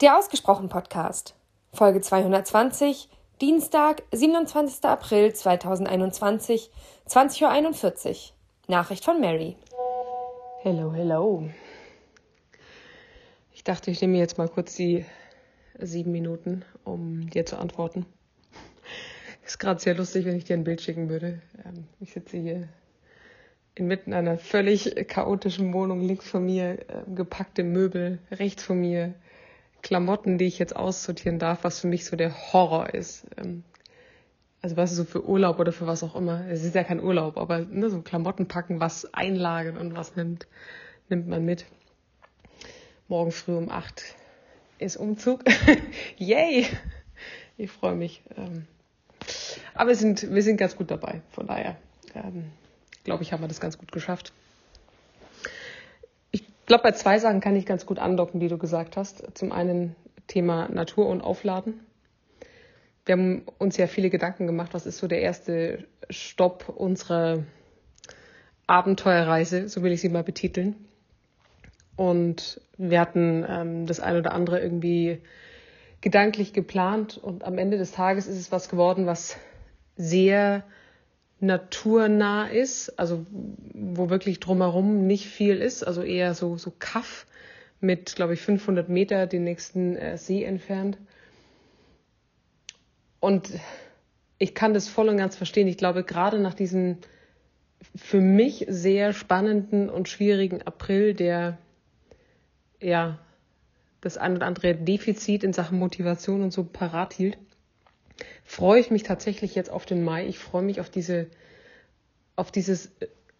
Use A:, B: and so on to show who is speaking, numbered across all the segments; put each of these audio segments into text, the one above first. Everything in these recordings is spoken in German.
A: Der Ausgesprochen Podcast, Folge 220, Dienstag, 27. April 2021, 20.41 Uhr. Nachricht von Mary.
B: Hello, hello. Ich dachte, ich nehme jetzt mal kurz die sieben Minuten, um dir zu antworten. Ist gerade sehr lustig, wenn ich dir ein Bild schicken würde. Ähm, ich sitze hier inmitten einer völlig chaotischen Wohnung, links von mir ähm, gepackte Möbel, rechts von mir Klamotten, die ich jetzt aussortieren darf, was für mich so der Horror ist. Ähm, also was so für Urlaub oder für was auch immer. Es ist ja kein Urlaub, aber ne, so Klamotten packen, was einlagern und was nimmt, nimmt man mit. Morgen früh um acht ist Umzug. Yay! Ich freue mich. Ähm, aber wir sind, wir sind ganz gut dabei. Von daher, ähm, glaube ich, haben wir das ganz gut geschafft glaube, bei zwei Sachen kann ich ganz gut andocken, die du gesagt hast. Zum einen Thema Natur und Aufladen. Wir haben uns ja viele Gedanken gemacht, was ist so der erste Stopp unserer Abenteuerreise, so will ich sie mal betiteln. Und wir hatten ähm, das ein oder andere irgendwie gedanklich geplant und am Ende des Tages ist es was geworden, was sehr naturnah ist, also wo wirklich drumherum nicht viel ist, also eher so, so Kaff mit, glaube ich, 500 Meter den nächsten äh, See entfernt. Und ich kann das voll und ganz verstehen. Ich glaube, gerade nach diesem für mich sehr spannenden und schwierigen April, der ja das ein oder andere Defizit in Sachen Motivation und so parat hielt, freue ich mich tatsächlich jetzt auf den Mai. Ich freue mich auf diese, auf dieses,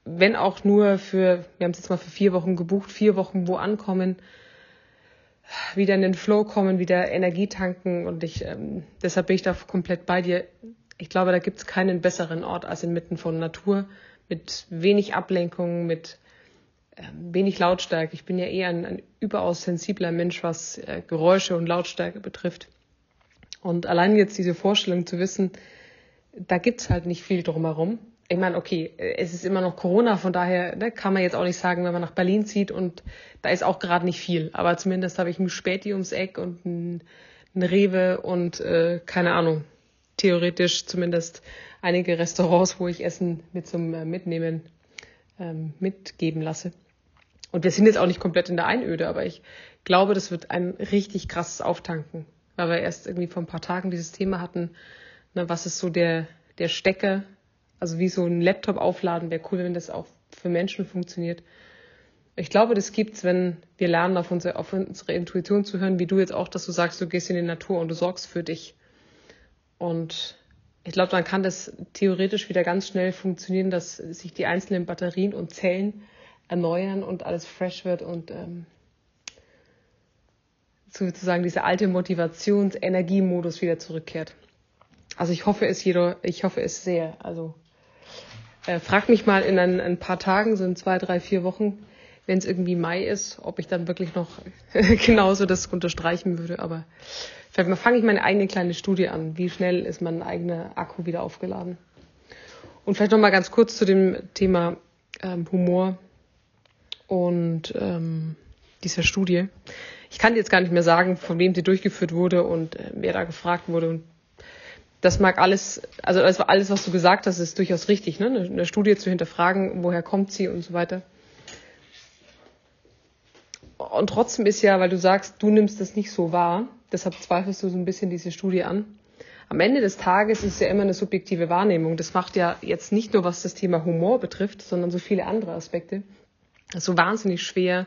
B: wenn auch nur für, wir haben es jetzt mal für vier Wochen gebucht, vier Wochen wo ankommen, wieder in den Flow kommen, wieder Energie tanken und ich, ähm, deshalb bin ich da komplett bei dir. Ich glaube, da gibt es keinen besseren Ort als inmitten von Natur, mit wenig Ablenkung, mit ähm, wenig Lautstärke. Ich bin ja eher ein, ein überaus sensibler Mensch, was äh, Geräusche und Lautstärke betrifft. Und allein jetzt diese Vorstellung zu wissen, da gibt's halt nicht viel drumherum. Ich meine, okay, es ist immer noch Corona, von daher ne, kann man jetzt auch nicht sagen, wenn man nach Berlin zieht und da ist auch gerade nicht viel. Aber zumindest habe ich ein Späti ums Eck und ein, ein Rewe und äh, keine Ahnung, theoretisch zumindest einige Restaurants, wo ich Essen mit zum äh, Mitnehmen ähm, mitgeben lasse. Und wir sind jetzt auch nicht komplett in der Einöde, aber ich glaube, das wird ein richtig krasses Auftanken weil wir erst irgendwie vor ein paar Tagen dieses Thema hatten, ne, was ist so der, der Stecker, also wie so ein Laptop aufladen, wäre cool, wenn das auch für Menschen funktioniert. Ich glaube, das gibt's, wenn wir lernen, auf unsere, auf unsere Intuition zu hören, wie du jetzt auch, dass du sagst, du gehst in die Natur und du sorgst für dich. Und ich glaube, dann kann das theoretisch wieder ganz schnell funktionieren, dass sich die einzelnen Batterien und Zellen erneuern und alles fresh wird und ähm, sozusagen dieser alte Motivations-Energiemodus wieder zurückkehrt. Also ich hoffe es jeder, ich hoffe es sehr. Also äh, frag mich mal in ein, ein, paar Tagen, so in zwei, drei, vier Wochen, wenn es irgendwie Mai ist, ob ich dann wirklich noch genauso das unterstreichen würde. Aber vielleicht fange ich meine eigene kleine Studie an. Wie schnell ist mein eigener Akku wieder aufgeladen? Und vielleicht noch mal ganz kurz zu dem Thema ähm, Humor und ähm, dieser Studie. Ich kann jetzt gar nicht mehr sagen, von wem sie durchgeführt wurde und äh, wer da gefragt wurde. Und das mag alles, also alles, was du gesagt hast, ist durchaus richtig, ne? Eine, eine Studie zu hinterfragen, woher kommt sie und so weiter. Und trotzdem ist ja, weil du sagst, du nimmst das nicht so wahr, deshalb zweifelst du so ein bisschen diese Studie an. Am Ende des Tages ist es ja immer eine subjektive Wahrnehmung. Das macht ja jetzt nicht nur, was das Thema Humor betrifft, sondern so viele andere Aspekte. Das ist so wahnsinnig schwer,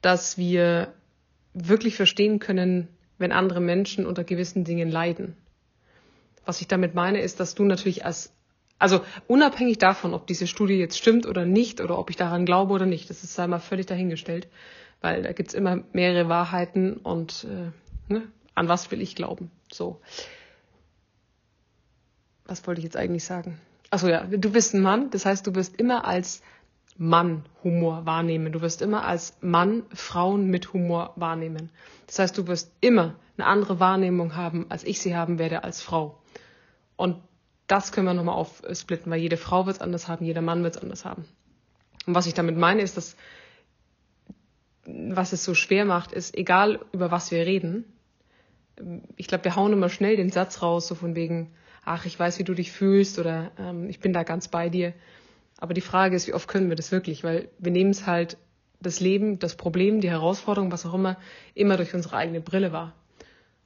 B: dass wir wirklich verstehen können, wenn andere Menschen unter gewissen Dingen leiden. Was ich damit meine, ist, dass du natürlich als, also unabhängig davon, ob diese Studie jetzt stimmt oder nicht, oder ob ich daran glaube oder nicht, das ist sei mal völlig dahingestellt, weil da gibt's immer mehrere Wahrheiten und äh, ne, an was will ich glauben? So. Was wollte ich jetzt eigentlich sagen? Achso ja, du bist ein Mann, das heißt, du wirst immer als Mann Humor wahrnehmen. Du wirst immer als Mann Frauen mit Humor wahrnehmen. Das heißt, du wirst immer eine andere Wahrnehmung haben, als ich sie haben werde als Frau. Und das können wir nochmal aufsplitten, weil jede Frau wird es anders haben, jeder Mann wird es anders haben. Und was ich damit meine, ist, dass was es so schwer macht, ist, egal über was wir reden, ich glaube, wir hauen immer schnell den Satz raus, so von wegen, ach, ich weiß, wie du dich fühlst oder ähm, ich bin da ganz bei dir. Aber die Frage ist, wie oft können wir das wirklich? Weil wir nehmen es halt das Leben, das Problem, die Herausforderung, was auch immer, immer durch unsere eigene Brille wahr.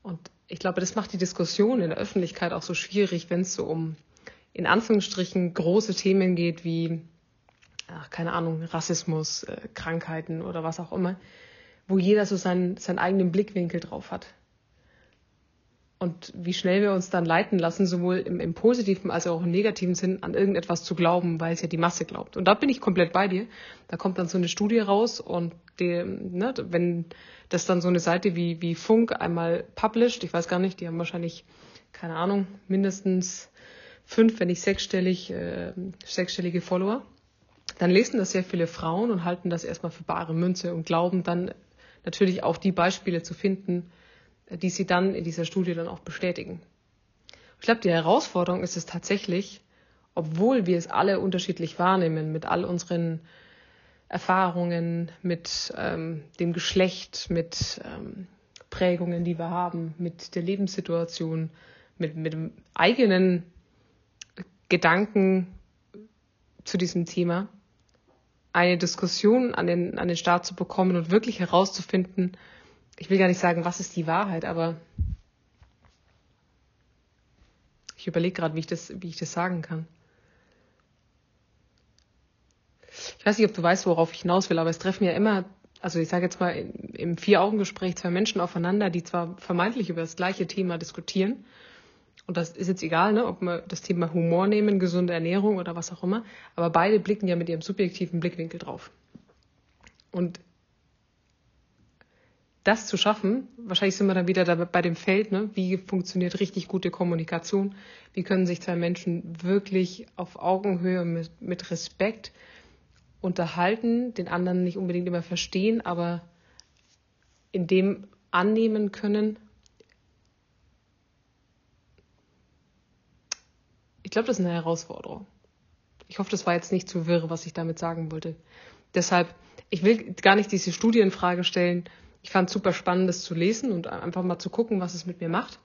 B: Und ich glaube, das macht die Diskussion in der Öffentlichkeit auch so schwierig, wenn es so um in Anführungsstrichen große Themen geht wie, ach, keine Ahnung, Rassismus, äh, Krankheiten oder was auch immer, wo jeder so seinen, seinen eigenen Blickwinkel drauf hat und wie schnell wir uns dann leiten lassen, sowohl im, im, positiven als auch im negativen Sinn, an irgendetwas zu glauben, weil es ja die Masse glaubt. Und da bin ich komplett bei dir. Da kommt dann so eine Studie raus und die, ne, wenn das dann so eine Seite wie, wie Funk einmal published, ich weiß gar nicht, die haben wahrscheinlich, keine Ahnung, mindestens fünf, wenn nicht sechsstellig, äh, sechsstellige Follower, dann lesen das sehr viele Frauen und halten das erstmal für bare Münze und glauben dann natürlich auch die Beispiele zu finden, die sie dann in dieser Studie dann auch bestätigen. Ich glaube, die Herausforderung ist es tatsächlich, obwohl wir es alle unterschiedlich wahrnehmen, mit all unseren Erfahrungen, mit ähm, dem Geschlecht, mit ähm, Prägungen, die wir haben, mit der Lebenssituation, mit, mit dem eigenen Gedanken zu diesem Thema, eine Diskussion an den, an den Start zu bekommen und wirklich herauszufinden, ich will gar nicht sagen, was ist die Wahrheit, aber ich überlege gerade, wie ich das, wie ich das sagen kann. Ich weiß nicht, ob du weißt, worauf ich hinaus will, aber es treffen ja immer, also ich sage jetzt mal im Vier-Augen-Gespräch zwei Menschen aufeinander, die zwar vermeintlich über das gleiche Thema diskutieren, und das ist jetzt egal, ne, ob wir das Thema Humor nehmen, gesunde Ernährung oder was auch immer, aber beide blicken ja mit ihrem subjektiven Blickwinkel drauf. Und das zu schaffen, wahrscheinlich sind wir dann wieder da bei dem Feld, ne? wie funktioniert richtig gute Kommunikation, wie können sich zwei Menschen wirklich auf Augenhöhe mit, mit Respekt unterhalten, den anderen nicht unbedingt immer verstehen, aber in dem annehmen können. Ich glaube, das ist eine Herausforderung. Ich hoffe, das war jetzt nicht zu wirr, was ich damit sagen wollte. Deshalb, ich will gar nicht diese Studie in Frage stellen, ich fand es super spannend, das zu lesen und einfach mal zu gucken, was es mit mir macht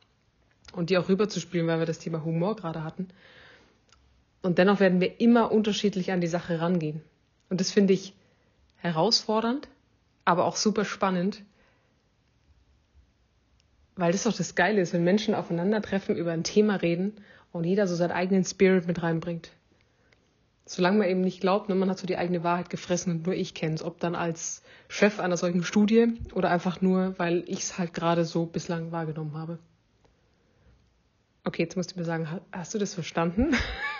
B: und die auch rüberzuspielen, weil wir das Thema Humor gerade hatten. Und dennoch werden wir immer unterschiedlich an die Sache rangehen. Und das finde ich herausfordernd, aber auch super spannend, weil das doch das Geile ist, wenn Menschen aufeinandertreffen, über ein Thema reden und jeder so seinen eigenen Spirit mit reinbringt. Solange man eben nicht glaubt, ne, man hat so die eigene Wahrheit gefressen und nur ich kenne es, ob dann als Chef einer solchen Studie oder einfach nur, weil ich es halt gerade so bislang wahrgenommen habe. Okay, jetzt musst du mir sagen, hast du das verstanden?